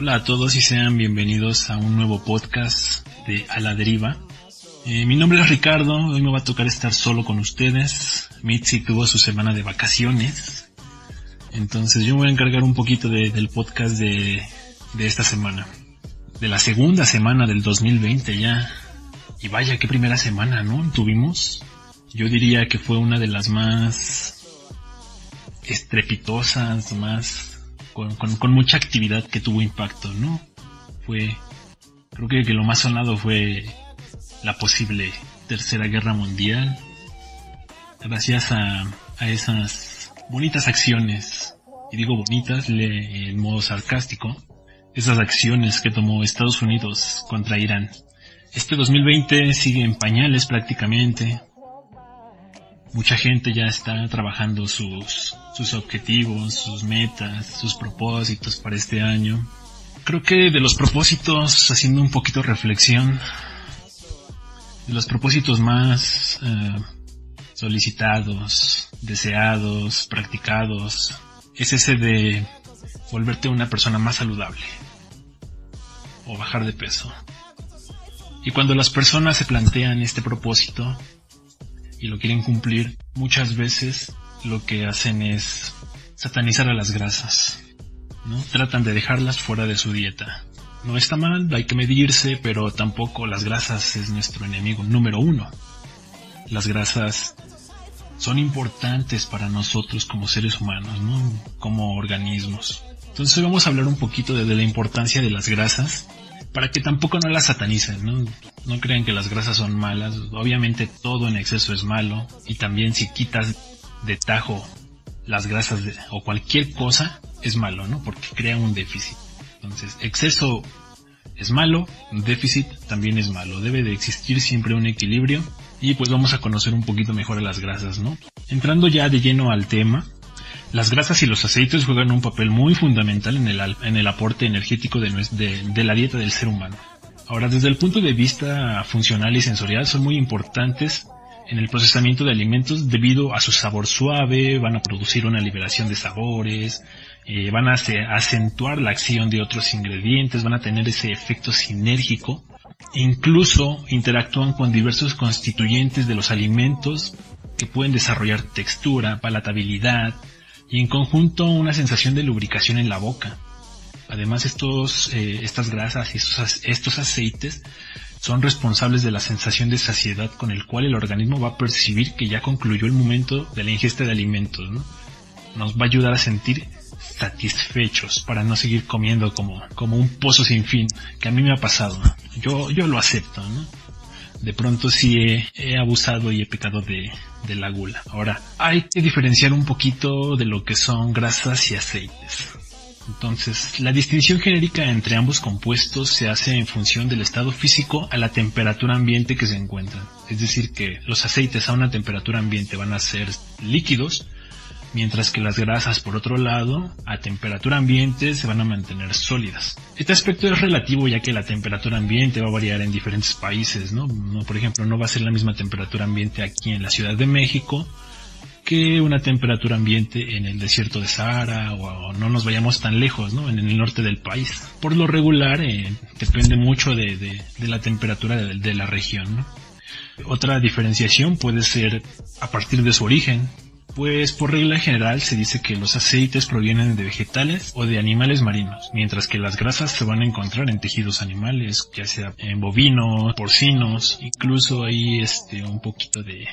Hola a todos y sean bienvenidos a un nuevo podcast de A la Deriva. Eh, mi nombre es Ricardo, hoy me va a tocar estar solo con ustedes. Mitzi tuvo su semana de vacaciones, entonces yo me voy a encargar un poquito del podcast de, de esta semana. De la segunda semana del 2020 ya. Y vaya, qué primera semana, ¿no? Tuvimos. Yo diría que fue una de las más estrepitosas, más con, con, mucha actividad que tuvo impacto, ¿no? Fue, creo que, lo más sonado fue la posible tercera guerra mundial. Gracias a, a esas bonitas acciones, y digo bonitas le, en modo sarcástico, esas acciones que tomó Estados Unidos contra Irán. Este 2020 sigue en pañales prácticamente. Mucha gente ya está trabajando sus, sus objetivos, sus metas, sus propósitos para este año. Creo que de los propósitos, haciendo un poquito reflexión, de los propósitos más eh, solicitados, deseados, practicados, es ese de volverte una persona más saludable o bajar de peso. Y cuando las personas se plantean este propósito y lo quieren cumplir, muchas veces lo que hacen es satanizar a las grasas. ¿no? Tratan de dejarlas fuera de su dieta. No está mal, hay que medirse, pero tampoco las grasas es nuestro enemigo número uno. Las grasas son importantes para nosotros como seres humanos, ¿no? Como organismos. Entonces hoy vamos a hablar un poquito de, la importancia de las grasas para que tampoco no las satanicen, ¿no? No crean que las grasas son malas. Obviamente todo en exceso es malo y también si quitas de tajo las grasas o cualquier cosa es malo, ¿no? Porque crea un déficit. Entonces, exceso es malo, déficit también es malo. Debe de existir siempre un equilibrio y pues vamos a conocer un poquito mejor a las grasas, ¿no? Entrando ya de lleno al tema, las grasas y los aceites juegan un papel muy fundamental en el, en el aporte energético de, de, la dieta del ser humano. Ahora, desde el punto de vista funcional y sensorial, son muy importantes en el procesamiento de alimentos debido a su sabor suave, van a producir una liberación de sabores, eh, van a acentuar la acción de otros ingredientes, van a tener ese efecto sinérgico, incluso interactúan con diversos constituyentes de los alimentos que pueden desarrollar textura, palatabilidad, y en conjunto una sensación de lubricación en la boca. Además estos, eh, estas grasas y estos, estos aceites son responsables de la sensación de saciedad con el cual el organismo va a percibir que ya concluyó el momento de la ingesta de alimentos. Nos va a ayudar a sentir satisfechos para no seguir comiendo como, como un pozo sin fin, que a mí me ha pasado. Yo, yo lo acepto, ¿no? De pronto sí he, abusado y he pecado de, de, la gula. Ahora, hay que diferenciar un poquito de lo que son grasas y aceites. Entonces, la distinción genérica entre ambos compuestos se hace en función del estado físico a la temperatura ambiente que se encuentran. Es decir, que los aceites a una temperatura ambiente van a ser líquidos, mientras que las grasas, por otro lado, a temperatura ambiente se van a mantener sólidas. Este aspecto es relativo ya que la temperatura ambiente va a variar en diferentes países, ¿no? Por ejemplo, no va a ser la misma temperatura ambiente aquí en la Ciudad de México que una temperatura ambiente en el desierto de Sahara o, no nos vayamos tan lejos, ¿no? En el norte del país. Por lo regular, eh, depende mucho de, la temperatura de, de la región, Otra diferenciación puede ser a partir de su origen. Pues por regla general se dice que los aceites provienen de vegetales o de animales marinos, mientras que las grasas se van a encontrar en tejidos animales, ya sea en bovinos, porcinos, incluso hay este un poquito de,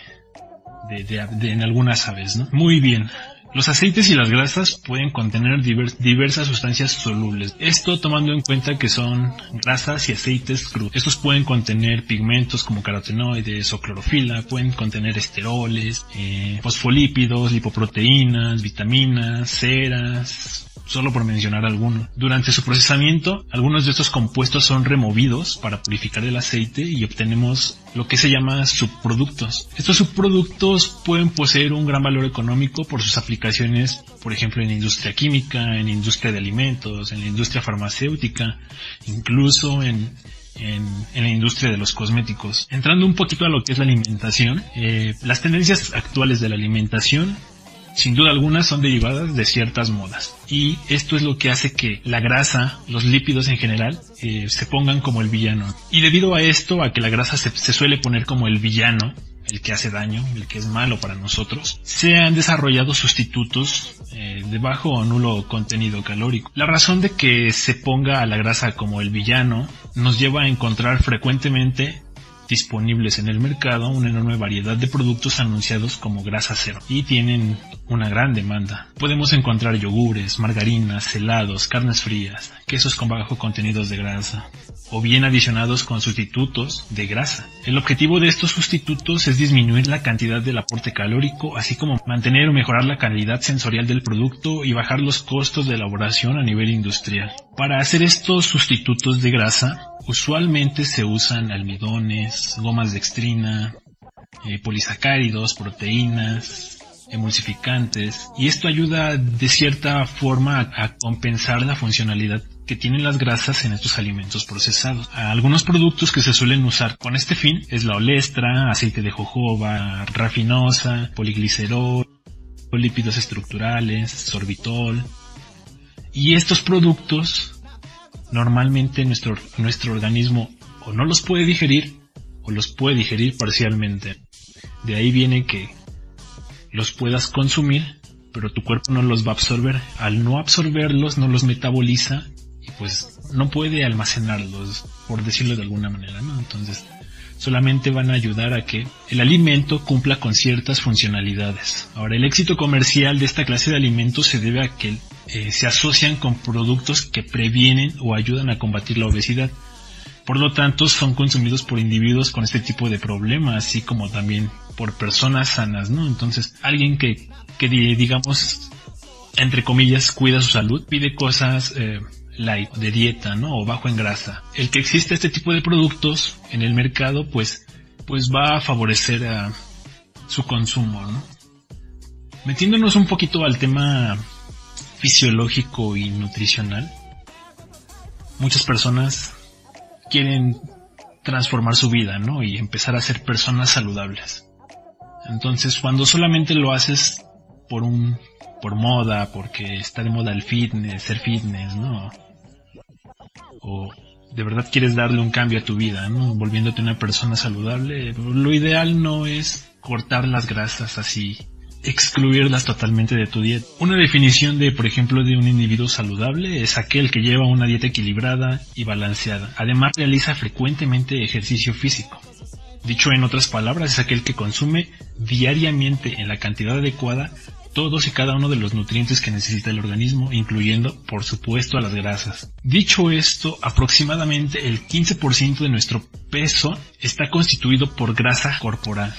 de, en algunas aves, ¿no? Muy bien. Los aceites y las grasas pueden contener diversas sustancias solubles. Esto tomando en cuenta que son grasas y aceites crudos. Estos pueden contener pigmentos como carotenoides o clorofila, pueden contener esteroles, eh, fosfolípidos, lipoproteínas, vitaminas, ceras, solo por mencionar algunos. Durante su procesamiento, algunos de estos compuestos son removidos para purificar el aceite y obtenemos lo que se llama subproductos. Estos subproductos pueden poseer un gran valor económico por sus aplicaciones, por ejemplo, en la industria química, en industria de alimentos, en la industria farmacéutica, incluso en, en, la industria de los cosméticos. Entrando un poquito a lo que es la alimentación, eh, las tendencias actuales de la alimentación sin duda alguna son derivadas de ciertas modas. Y esto es lo que hace que la grasa, los lípidos en general, eh, se pongan como el villano. Y debido a esto, a que la grasa se, suele poner como el villano, el que hace daño, el que es malo para nosotros, se han desarrollado sustitutos eh, de bajo o nulo contenido calórico. La razón de que se ponga a la grasa como el villano nos lleva a encontrar frecuentemente disponibles en el mercado una enorme variedad de productos anunciados como grasa cero y tienen una gran demanda. Podemos encontrar yogures, margarinas, helados, carnes frías, quesos con bajo contenidos de grasa o bien adicionados con sustitutos de grasa. El objetivo de estos sustitutos es disminuir la cantidad del aporte calórico, así como mantener o mejorar la calidad sensorial del producto y bajar los costos de elaboración a nivel industrial. Para hacer estos sustitutos de grasa, usualmente se usan almidones, gomas de extrina, eh, polisacáridos, proteínas, emulsificantes y esto ayuda de cierta forma a, compensar la funcionalidad que tienen las grasas en estos alimentos procesados. Algunos productos que se suelen usar con este fin es la olestra, aceite de jojoba, rafinosa, poliglicerol, lípidos estructurales, sorbitol. Y estos productos normalmente nuestro, nuestro organismo o no los puede digerir o los puede digerir parcialmente. De ahí viene que los puedas consumir, pero tu cuerpo no los va a absorber. Al no absorberlos, no los metaboliza y pues no puede almacenarlos, por decirlo de alguna manera, ¿no? Entonces, solamente van a ayudar a que el alimento cumpla con ciertas funcionalidades. Ahora, el éxito comercial de esta clase de alimentos se debe a que eh, se asocian con productos que previenen o ayudan a combatir la obesidad. Por lo tanto, son consumidos por individuos con este tipo de problema, así como también por personas sanas, ¿no? Entonces, alguien que, que digamos, entre comillas, cuida su salud, pide cosas eh, light, de dieta, ¿no? O bajo en grasa. El que existe este tipo de productos en el mercado, pues, pues va a favorecer su consumo, ¿no? Metiéndonos un poquito al tema fisiológico y nutricional, muchas personas quieren transformar su vida, ¿no? Y empezar a ser personas saludables. Entonces, cuando solamente lo haces por un, por moda, porque está de moda el fitness, ser fitness, ¿no? O de verdad quieres darle un cambio a tu vida, ¿no? Volviéndote una persona saludable, lo ideal no es cortar las grasas así excluirlas totalmente de tu dieta. Una definición de, por ejemplo, de un individuo saludable es aquel que lleva una dieta equilibrada y balanceada. Además, realiza frecuentemente ejercicio físico. Dicho en otras palabras, es aquel que consume diariamente en la cantidad adecuada todos y cada uno de los nutrientes que necesita el organismo, incluyendo, por supuesto, a las grasas. Dicho esto, aproximadamente el 15% de nuestro peso está constituido por grasa corporal,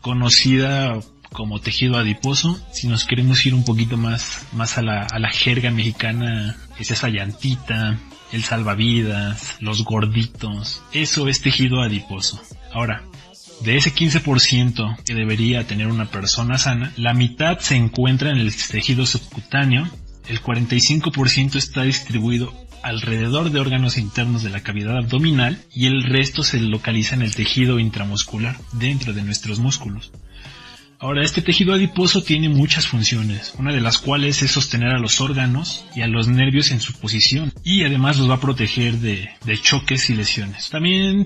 conocida como tejido adiposo. Si nos queremos ir un poquito más, más a la, a la jerga mexicana, es esa llantita, el salvavidas, los gorditos. Eso es tejido adiposo. Ahora, de ese 15% que debería tener una persona sana, la mitad se encuentra en el tejido subcutáneo, el 45% está distribuido alrededor de órganos internos de la cavidad abdominal y el resto se localiza en el tejido intramuscular, dentro de nuestros músculos. Ahora, este tejido adiposo tiene muchas funciones, una de las cuales es sostener a los órganos y a los nervios en su posición y además los va a proteger de, choques y lesiones. También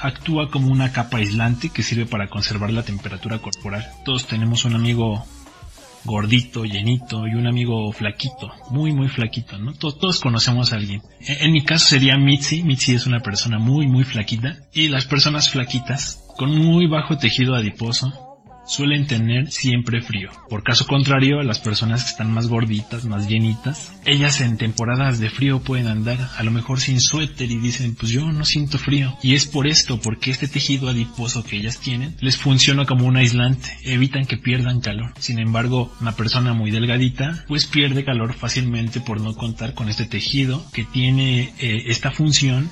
actúa como una capa aislante que sirve para conservar la temperatura corporal. Todos tenemos un amigo gordito, llenito y un amigo flaquito, muy muy flaquito, ¿no? Todos, conocemos a alguien. En, en, mi caso sería Mitzi, Mitzi es una persona muy muy flaquita y las personas flaquitas con muy bajo tejido adiposo suelen tener siempre frío. Por caso contrario, las personas que están más gorditas, más llenitas, ellas en temporadas de frío pueden andar a lo mejor sin suéter y dicen, pues yo no siento frío. Y es por esto, porque este tejido adiposo que ellas tienen les funciona como un aislante, evitan que pierdan calor. Sin embargo, una persona muy delgadita, pues pierde calor fácilmente por no contar con este tejido que tiene eh, esta función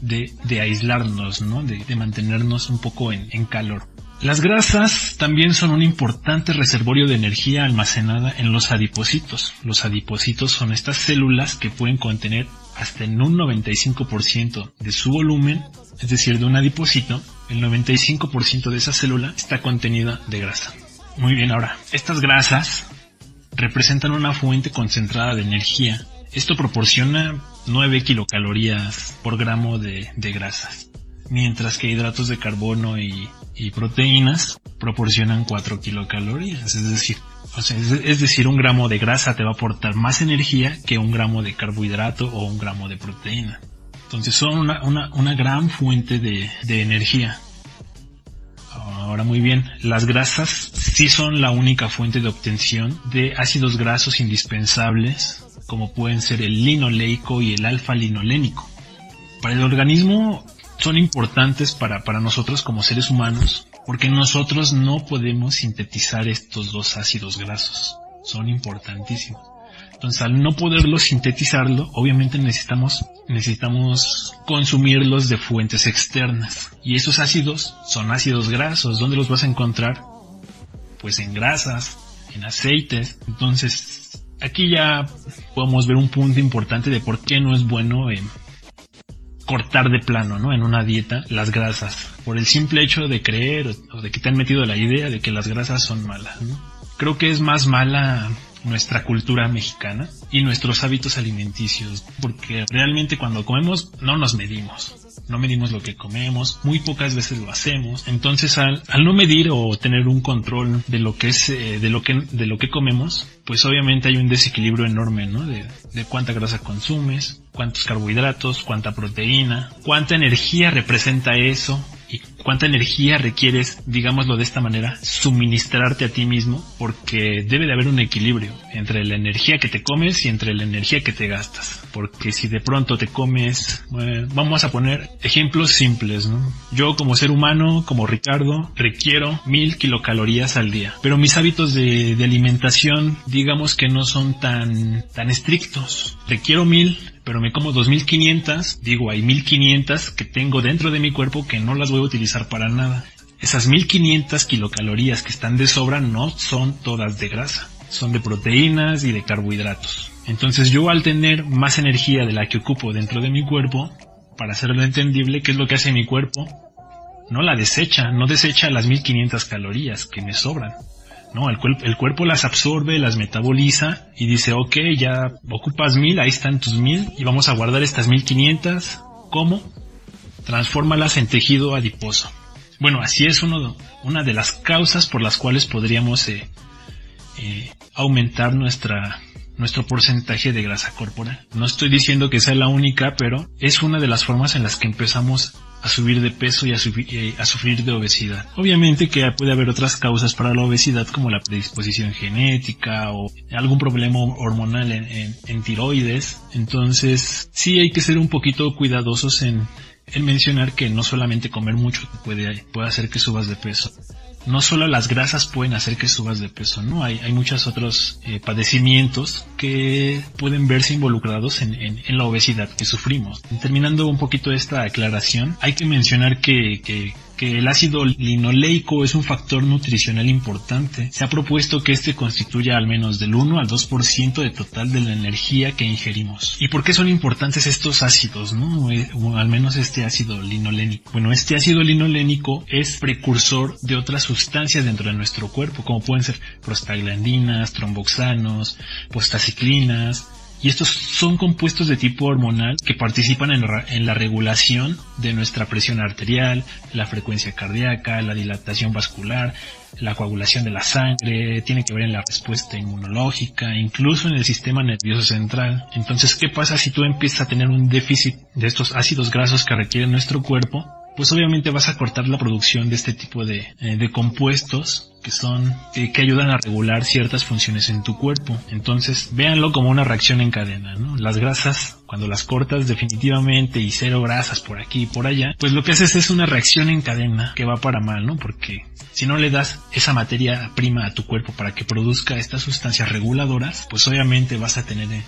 de, de, aislarnos, ¿no? De, de mantenernos un poco en, en calor. Las grasas también son un importante reservorio de energía almacenada en los adipocitos. Los adipocitos son estas células que pueden contener hasta en un 95% de su volumen, es decir, de un adipocito, el 95% de esa célula está contenida de grasa. Muy bien, ahora, estas grasas representan una fuente concentrada de energía. Esto proporciona 9 kilocalorías por gramo de, grasas, mientras que hidratos de carbono y, proteínas proporcionan 4 kilocalorías. Es decir, es, decir, un gramo de grasa te va a aportar más energía que un gramo de carbohidrato o un gramo de proteína. Entonces son una, gran fuente de, de energía. Ahora muy bien, las grasas sí son la única fuente de obtención de ácidos grasos indispensables, como pueden ser el linoleico y el alfa-linolénico. Para el organismo son importantes para, para nosotros como seres humanos, porque nosotros no podemos sintetizar estos dos ácidos grasos. Son importantísimos. Entonces, al no poderlo sintetizarlo, obviamente necesitamos, necesitamos consumirlos de fuentes externas. Y esos ácidos son ácidos grasos. ¿Dónde los vas a encontrar? Pues en grasas, en aceites. Entonces, aquí ya podemos ver un punto importante de por qué no es bueno cortar de plano, ¿no? En una dieta las grasas. Por el simple hecho de creer o de que te han metido la idea de que las grasas son malas, Creo que es más mala nuestra cultura mexicana y nuestros hábitos alimenticios, porque realmente cuando comemos no nos medimos, no medimos lo que comemos, muy pocas veces lo hacemos, entonces al, no medir o tener un control de lo que es, eh, de lo que, de lo que comemos, pues obviamente hay un desequilibrio enorme, ¿no? De, de cuánta grasa consumes, cuántos carbohidratos, cuánta proteína, cuánta energía representa eso, y cuánta energía requieres, digámoslo de esta manera, suministrarte a ti mismo, porque debe de haber un equilibrio entre la energía que te comes y entre la energía que te gastas. Porque si de pronto te comes, vamos a poner ejemplos simples, ¿no? Yo como ser humano, como Ricardo, requiero mil kilocalorías al día, pero mis hábitos de, de alimentación, digamos que no son tan, tan estrictos. Requiero mil, pero me como 2500, digo, hay 1500 que tengo dentro de mi cuerpo que no las voy a utilizar para nada. Esas 1500 kilocalorías que están de sobra no son todas de grasa, son de proteínas y de carbohidratos. Entonces yo al tener más energía de la que ocupo dentro de mi cuerpo, para hacerlo entendible, ¿qué es lo que hace mi cuerpo? No la desecha, no desecha las 1500 calorías que me sobran. ¿No? El, el, cuerpo las absorbe, las metaboliza y dice, ok, ya ocupas mil, ahí están tus mil y vamos a guardar estas mil quinientas. ¿Cómo? Transfórmalas en tejido adiposo. Bueno, así es uno, una de las causas por las cuales podríamos eh, eh, aumentar nuestra, nuestro porcentaje de grasa corporal. No estoy diciendo que sea la única, pero es una de las formas en las que empezamos a subir de peso y a, sufrir de obesidad. Obviamente que puede haber otras causas para la obesidad como la predisposición genética o algún problema hormonal en, tiroides. Entonces sí hay que ser un poquito cuidadosos en, en mencionar que no solamente comer mucho puede, puede hacer que subas de peso no solo las grasas pueden hacer que subas de peso, ¿no? Hay, hay muchos otros eh, padecimientos que pueden verse involucrados en, en, la obesidad que sufrimos. Terminando un poquito esta aclaración, hay que mencionar que que el ácido linoleico es un factor nutricional importante. Se ha propuesto que este constituya al menos del 1 al 2% de total de la energía que ingerimos. ¿Y por qué son importantes estos ácidos, no? Eh, o al menos este ácido linolénico. Bueno, este ácido linolénico es precursor de otras sustancias dentro de nuestro cuerpo, como pueden ser prostaglandinas, tromboxanos, postaciclinas, y estos son compuestos de tipo hormonal que participan en, la regulación de nuestra presión arterial, la frecuencia cardíaca, la dilatación vascular, la coagulación de la sangre, tiene que ver en la respuesta inmunológica, incluso en el sistema nervioso central. Entonces, ¿qué pasa si tú empiezas a tener un déficit de estos ácidos grasos que requiere nuestro cuerpo? pues obviamente vas a cortar la producción de este tipo de, eh, de compuestos que son que ayudan a regular ciertas funciones en tu cuerpo. Entonces, véanlo como una reacción en cadena, ¿no? Las grasas, cuando las cortas definitivamente y cero grasas por aquí y por allá, pues lo que haces es una reacción en cadena que va para mal, ¿no? Porque si no le das esa materia prima a tu cuerpo para que produzca estas sustancias reguladoras, pues obviamente vas a tener eh,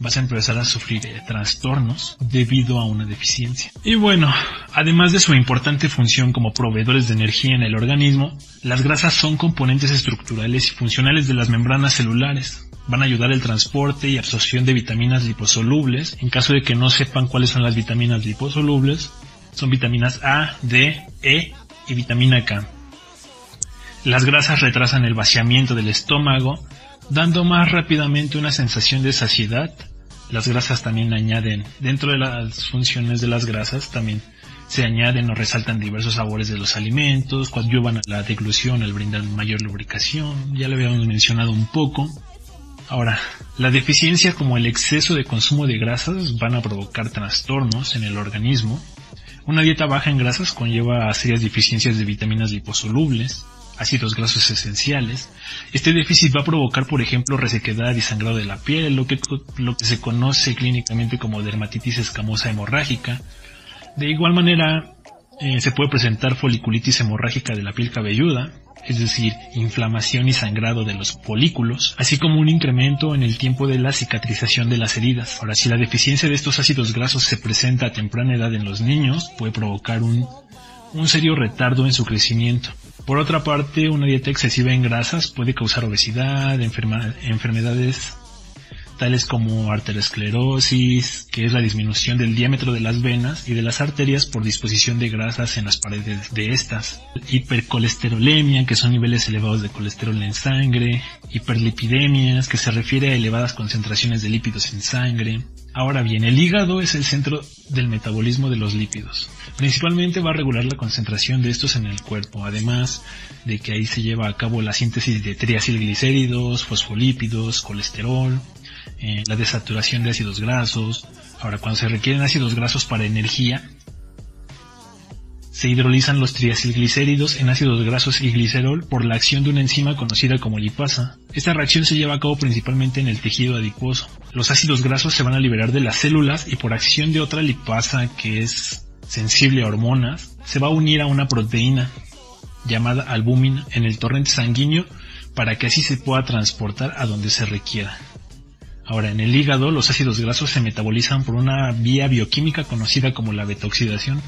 vas a empezar a sufrir eh, trastornos debido a una deficiencia. Y bueno, además de su importante función como proveedores de energía en el organismo, las grasas son componentes estructurales y funcionales de las membranas celulares. Van a ayudar el transporte y absorción de vitaminas liposolubles. En caso de que no sepan cuáles son las vitaminas liposolubles, son vitaminas A, D, E y vitamina K. Las grasas retrasan el vaciamiento del estómago, dando más rápidamente una sensación de saciedad. Las grasas también añaden, dentro de las funciones de las grasas, también se añaden o resaltan diversos sabores de los alimentos, coadyuvan a la deglución al brindar mayor lubricación, ya lo habíamos mencionado un poco. Ahora, la deficiencia como el exceso de consumo de grasas van a provocar trastornos en el organismo. Una dieta baja en grasas conlleva a serias deficiencias de vitaminas liposolubles, ácidos grasos esenciales. Este déficit va a provocar, por ejemplo, resequedad y sangrado de la piel, lo que, lo que se conoce clínicamente como dermatitis escamosa hemorrágica. De igual manera, eh, se puede presentar foliculitis hemorrágica de la piel cabelluda, es decir, inflamación y sangrado de los folículos, así como un incremento en el tiempo de la cicatrización de las heridas. Ahora, si la deficiencia de estos ácidos grasos se presenta a temprana edad en los niños, puede provocar un, un serio retardo en su crecimiento. Por otra parte, una dieta excesiva en grasas puede causar obesidad, enfermedades tales como arteriosclerosis, que es la disminución del diámetro de las venas y de las arterias por disposición de grasas en las paredes de estas, hipercolesterolemia, que son niveles elevados de colesterol en sangre, hiperlipidemias, que se refiere a elevadas concentraciones de lípidos en sangre. Ahora bien, el hígado es el centro del metabolismo de los lípidos. Principalmente va a regular la concentración de estos en el cuerpo, además de que ahí se lleva a cabo la síntesis de triacilglicéridos, fosfolípidos, colesterol, eh, la desaturación de ácidos grasos. Ahora, cuando se requieren ácidos grasos para energía, se hidrolizan los triacilglicéridos en ácidos grasos y glicerol por la acción de una enzima conocida como lipasa. Esta reacción se lleva a cabo principalmente en el tejido adiposo. Los ácidos grasos se van a liberar de las células y por acción de otra lipasa que es sensible a hormonas, se va a unir a una proteína llamada albúmina en el torrente sanguíneo para que así se pueda transportar a donde se requiera. Ahora, en el hígado, los ácidos grasos se metabolizan por una vía bioquímica conocida como la beta-oxidación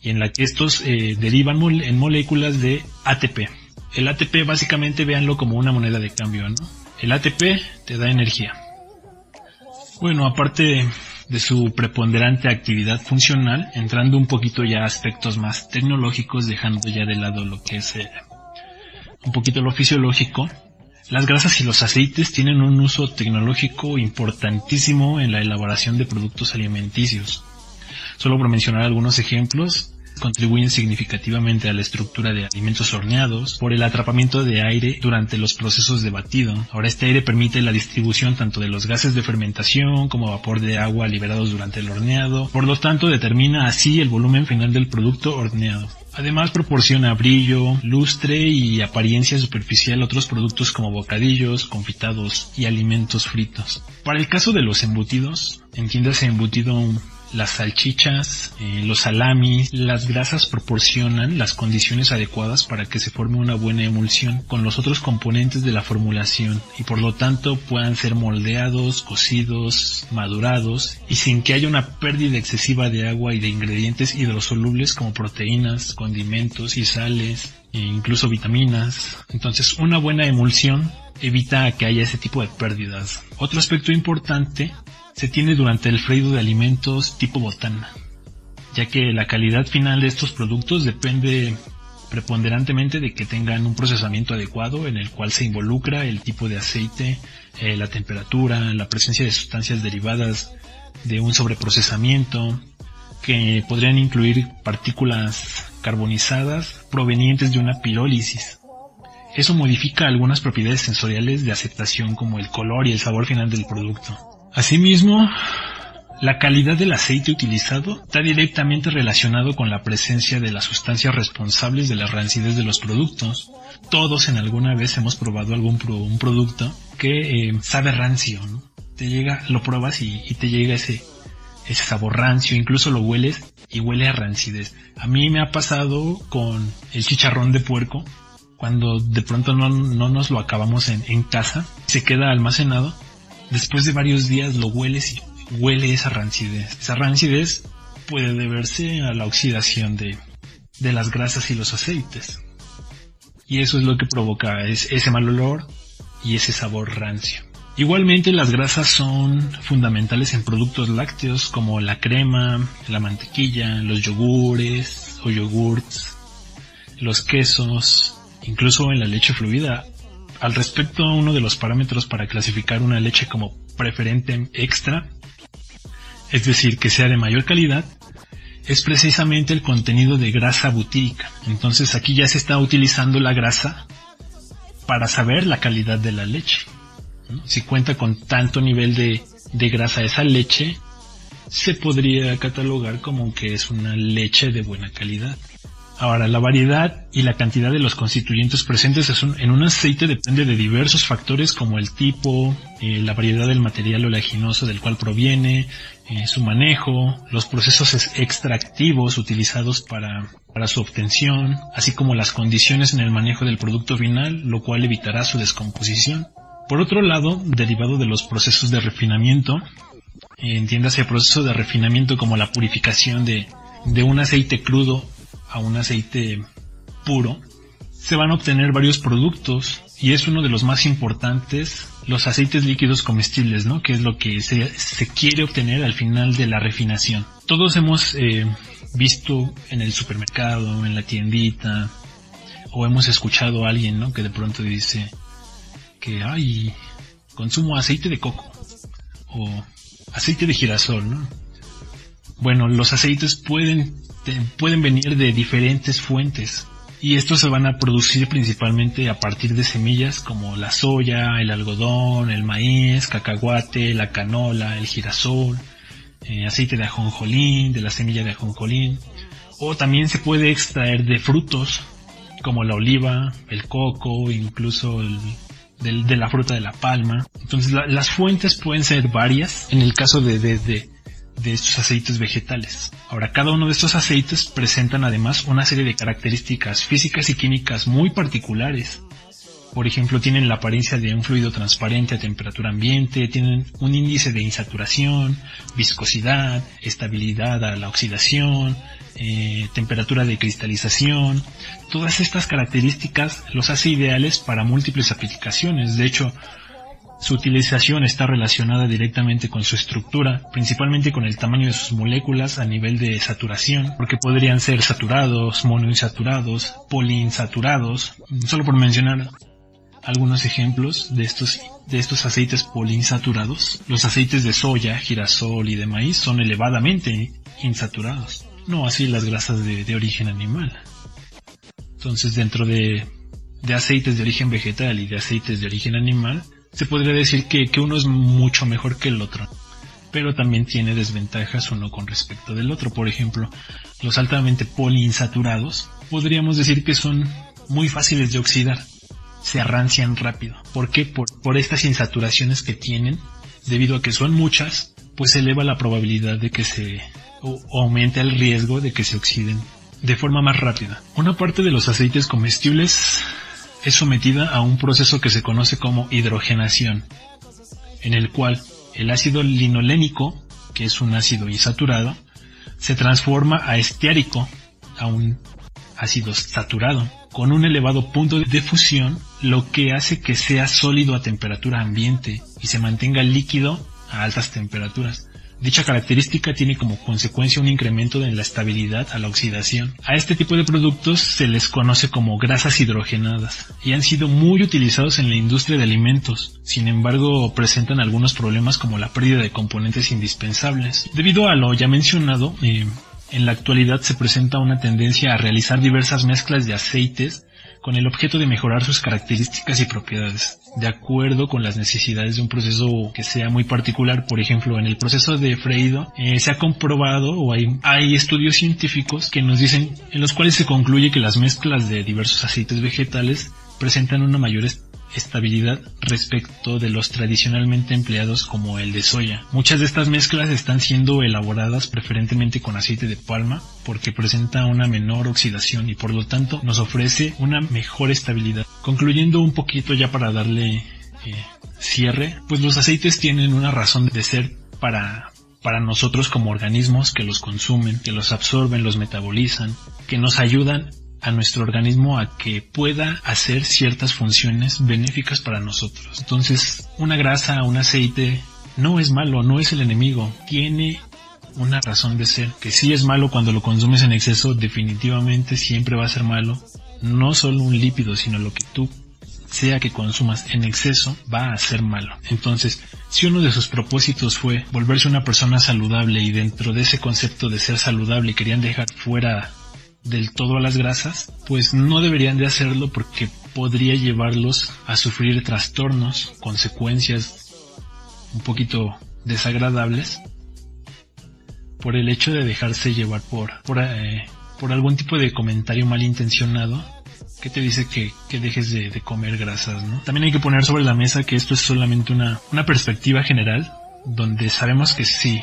y en la que estos eh, derivan en moléculas de ATP. El ATP básicamente véanlo como una moneda de cambio, ¿no? El ATP te da energía. Bueno, aparte de su preponderante actividad funcional, entrando un poquito ya a aspectos más tecnológicos, dejando ya de lado lo que es eh, un poquito lo fisiológico, las grasas y los aceites tienen un uso tecnológico importantísimo en la elaboración de productos alimenticios. Solo por mencionar algunos ejemplos, contribuyen significativamente a la estructura de alimentos horneados por el atrapamiento de aire durante los procesos de batido. Ahora este aire permite la distribución tanto de los gases de fermentación como vapor de agua liberados durante el horneado, por lo tanto determina así el volumen final del producto horneado. Además proporciona brillo, lustre y apariencia superficial a otros productos como bocadillos, confitados y alimentos fritos. Para el caso de los embutidos, entiéndase embutido las salchichas, eh, los salamis, las grasas proporcionan las condiciones adecuadas para que se forme una buena emulsión con los otros componentes de la formulación y por lo tanto puedan ser moldeados, cocidos, madurados y sin que haya una pérdida excesiva de agua y de ingredientes hidrosolubles como proteínas, condimentos y sales e incluso vitaminas. Entonces una buena emulsión evita que haya ese tipo de pérdidas. Otro aspecto importante se tiene durante el freído de alimentos tipo botana, ya que la calidad final de estos productos depende preponderantemente de que tengan un procesamiento adecuado en el cual se involucra el tipo de aceite, eh, la temperatura, la presencia de sustancias derivadas de un sobreprocesamiento, que podrían incluir partículas carbonizadas provenientes de una pirólisis. Eso modifica algunas propiedades sensoriales de aceptación como el color y el sabor final del producto. Asimismo, la calidad del aceite utilizado está directamente relacionado con la presencia de las sustancias responsables de la rancidez de los productos. Todos en alguna vez hemos probado algún producto que eh, sabe rancio, ¿no? Te llega, lo pruebas y, te llega ese, ese sabor rancio, incluso lo hueles y huele a rancidez. A mí me ha pasado con el chicharrón de puerco, cuando de pronto no, nos lo acabamos en casa, se queda almacenado después de varios días lo hueles y huele esa rancidez. Esa rancidez puede deberse a la oxidación de, de las grasas y los aceites. Y eso es lo que provoca ese mal olor y ese sabor rancio. Igualmente las grasas son fundamentales en productos lácteos como la crema, la mantequilla, los yogures o yogurts, los quesos incluso en la leche fluida. Al respecto, uno de los parámetros para clasificar una leche como preferente extra, es decir, que sea de mayor calidad, es precisamente el contenido de grasa butírica. Entonces aquí ya se está utilizando la grasa para saber la calidad de la leche. Si cuenta con tanto nivel de, de grasa esa leche, se podría catalogar como que es una leche de buena calidad. Ahora, la variedad y la cantidad de los constituyentes presentes en un aceite depende de diversos factores como el tipo, eh, la variedad del material oleaginoso del cual proviene, eh, su manejo, los procesos extractivos utilizados para, su obtención, así como las condiciones en el manejo del producto final, lo cual evitará su descomposición. Por otro lado, derivado de los procesos de refinamiento, entiéndase el proceso de refinamiento como la purificación de un aceite crudo a un aceite puro, se van a obtener varios productos y es uno de los más importantes los aceites líquidos comestibles, ¿no? Que es lo que se, quiere obtener al final de la refinación. Todos hemos eh, visto en el supermercado, en la tiendita, o hemos escuchado a alguien, ¿no? Que de pronto dice que, ay, consumo aceite de coco o aceite de girasol, ¿no? Bueno, los aceites pueden pueden venir de diferentes fuentes y estos se van a producir principalmente a partir de semillas como la soya, el algodón, el maíz, cacahuate, la canola, el girasol, eh, aceite de ajonjolín, de la semilla de ajonjolín, o también se puede extraer de frutos como la oliva, el coco, incluso de la fruta de la palma. Entonces las fuentes pueden ser varias. En el caso de, de, de, de estos aceites vegetales. Ahora, cada uno de estos aceites presentan además una serie de características físicas y químicas muy particulares. Por ejemplo, tienen la apariencia de un fluido transparente a temperatura ambiente, tienen un índice de insaturación, viscosidad, estabilidad a la oxidación, eh, temperatura de cristalización. Todas estas características los hace ideales para múltiples aplicaciones. De hecho, su utilización está relacionada directamente con su estructura, principalmente con el tamaño de sus moléculas a nivel de saturación, porque podrían ser saturados, monoinsaturados, poliinsaturados, solo por mencionar algunos ejemplos de estos, de estos aceites poliinsaturados. Los aceites de soya, girasol y de maíz son elevadamente insaturados, no así las grasas de, origen animal. Entonces dentro de, de aceites de origen vegetal y de aceites de origen animal, se podría decir que, uno es mucho mejor que el otro, pero también tiene desventajas uno con respecto del otro. Por ejemplo, los altamente poliinsaturados podríamos decir que son muy fáciles de oxidar, se arrancian rápido. ¿Por qué? Por, por estas insaturaciones que tienen, debido a que son muchas, pues eleva la probabilidad de que se o aumenta el riesgo de que se oxiden de forma más rápida. Una parte de los aceites comestibles es sometida a un proceso que se conoce como hidrogenación, en el cual el ácido linolénico, que es un ácido insaturado, se transforma a esteárico, a un ácido saturado, con un elevado punto de fusión, lo que hace que sea sólido a temperatura ambiente y se mantenga líquido a altas temperaturas. Dicha característica tiene como consecuencia un incremento en la estabilidad a la oxidación. A este tipo de productos se les conoce como grasas hidrogenadas y han sido muy utilizados en la industria de alimentos. Sin embargo, presentan algunos problemas como la pérdida de componentes indispensables. Debido a lo ya mencionado, eh, en la actualidad se presenta una tendencia a realizar diversas mezclas de aceites con el objeto de mejorar sus características y propiedades, de acuerdo con las necesidades de un proceso que sea muy particular. Por ejemplo, en el proceso de freído eh, se ha comprobado o hay, hay estudios científicos que nos dicen, en los cuales se concluye que las mezclas de diversos aceites vegetales presentan una mayor estabilidad respecto de los tradicionalmente empleados como el de soya. Muchas de estas mezclas están siendo elaboradas preferentemente con aceite de palma porque presenta una menor oxidación y por lo tanto nos ofrece una mejor estabilidad. Concluyendo un poquito ya para darle eh, cierre, pues los aceites tienen una razón de ser para para nosotros como organismos que los consumen, que los absorben, los metabolizan, que nos ayudan a nuestro organismo a que pueda hacer ciertas funciones benéficas para nosotros. Entonces, una grasa, un aceite, no es malo, no es el enemigo, tiene una razón de ser, que sí es malo cuando lo consumes en exceso, definitivamente siempre va a ser malo, no solo un lípido, sino lo que tú sea que consumas en exceso, va a ser malo. Entonces, si uno de sus propósitos fue volverse una persona saludable y dentro de ese concepto de ser saludable querían dejar fuera del todo a las grasas, pues no deberían de hacerlo porque podría llevarlos a sufrir trastornos, consecuencias un poquito desagradables por el hecho de dejarse llevar por, por, eh, por algún tipo de comentario malintencionado que te dice que, que dejes de, de, comer grasas, ¿no? También hay que poner sobre la mesa que esto es solamente una, una perspectiva general, donde sabemos que sí,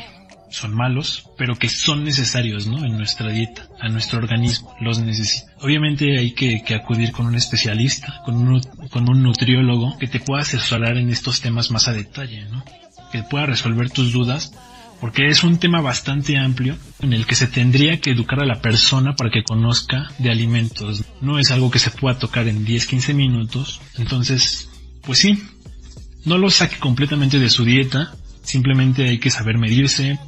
son malos, pero que son necesarios, ¿no? En nuestra dieta, a nuestro organismo, los necesita. Obviamente hay que, acudir con un especialista, con un, con un nutriólogo que te pueda asesorar en estos temas más a detalle, ¿no? Que pueda resolver tus dudas porque es un tema bastante amplio en el que se tendría que educar a la persona para que conozca de alimentos. No es algo que se pueda tocar en 10-15 minutos. Entonces, pues sí, no lo saque completamente de su dieta. Simplemente hay que saber medirse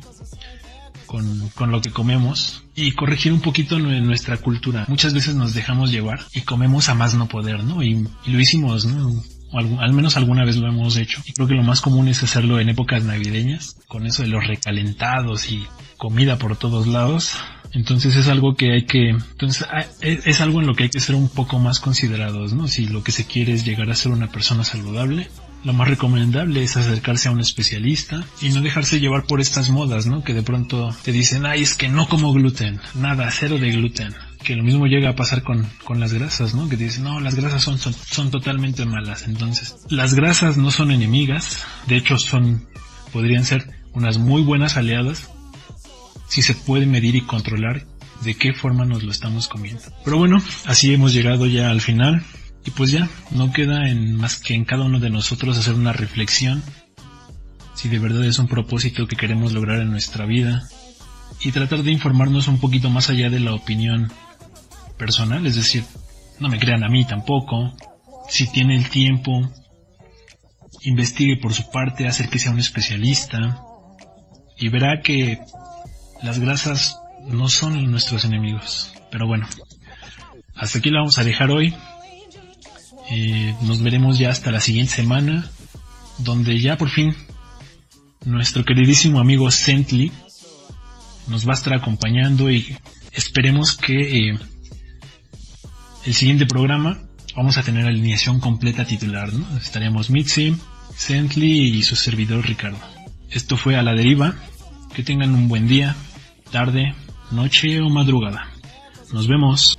con, con lo que comemos y corregir un poquito nuestra cultura. Muchas veces nos dejamos llevar y comemos a más no poder, ¿no? Y, y lo hicimos, ¿no? al menos alguna vez lo hemos hecho. Y creo que lo más común es hacerlo en épocas navideñas, con eso de los recalentados y comida por todos lados. Entonces es algo que hay que, entonces ah, es algo en lo que hay que ser un poco más considerados, ¿no? Si lo que se quiere es llegar a ser una persona saludable, lo más recomendable es acercarse a un especialista y no dejarse llevar por estas modas, ¿no? Que de pronto te dicen, ay, es que no como gluten, nada, cero de gluten que lo mismo llega a pasar con, con las grasas, ¿no? Que dicen, no, las grasas son, son, son totalmente malas. Entonces, las grasas no son enemigas, de hecho son, podrían ser unas muy buenas aliadas si se puede medir y controlar de qué forma nos lo estamos comiendo. Pero bueno, así hemos llegado ya al final y pues ya, no queda en más que en cada uno de nosotros hacer una reflexión si de verdad es un propósito que queremos lograr en nuestra vida y tratar de informarnos un poquito más allá de la opinión personal, es decir, no me crean a mí tampoco. Si tiene el tiempo, investigue por su parte, hacer que sea un especialista y verá que las grasas no son nuestros enemigos. Pero bueno, hasta aquí lo vamos a dejar hoy. Eh, nos veremos ya hasta la siguiente semana, donde ya por fin nuestro queridísimo amigo Sentley nos va a estar acompañando y esperemos que eh, el siguiente programa vamos a tener alineación completa titular, ¿no? Estaremos Mitzi, Sentley y su servidor Ricardo. Esto fue a la deriva. Que tengan un buen día, tarde, noche o madrugada. Nos vemos.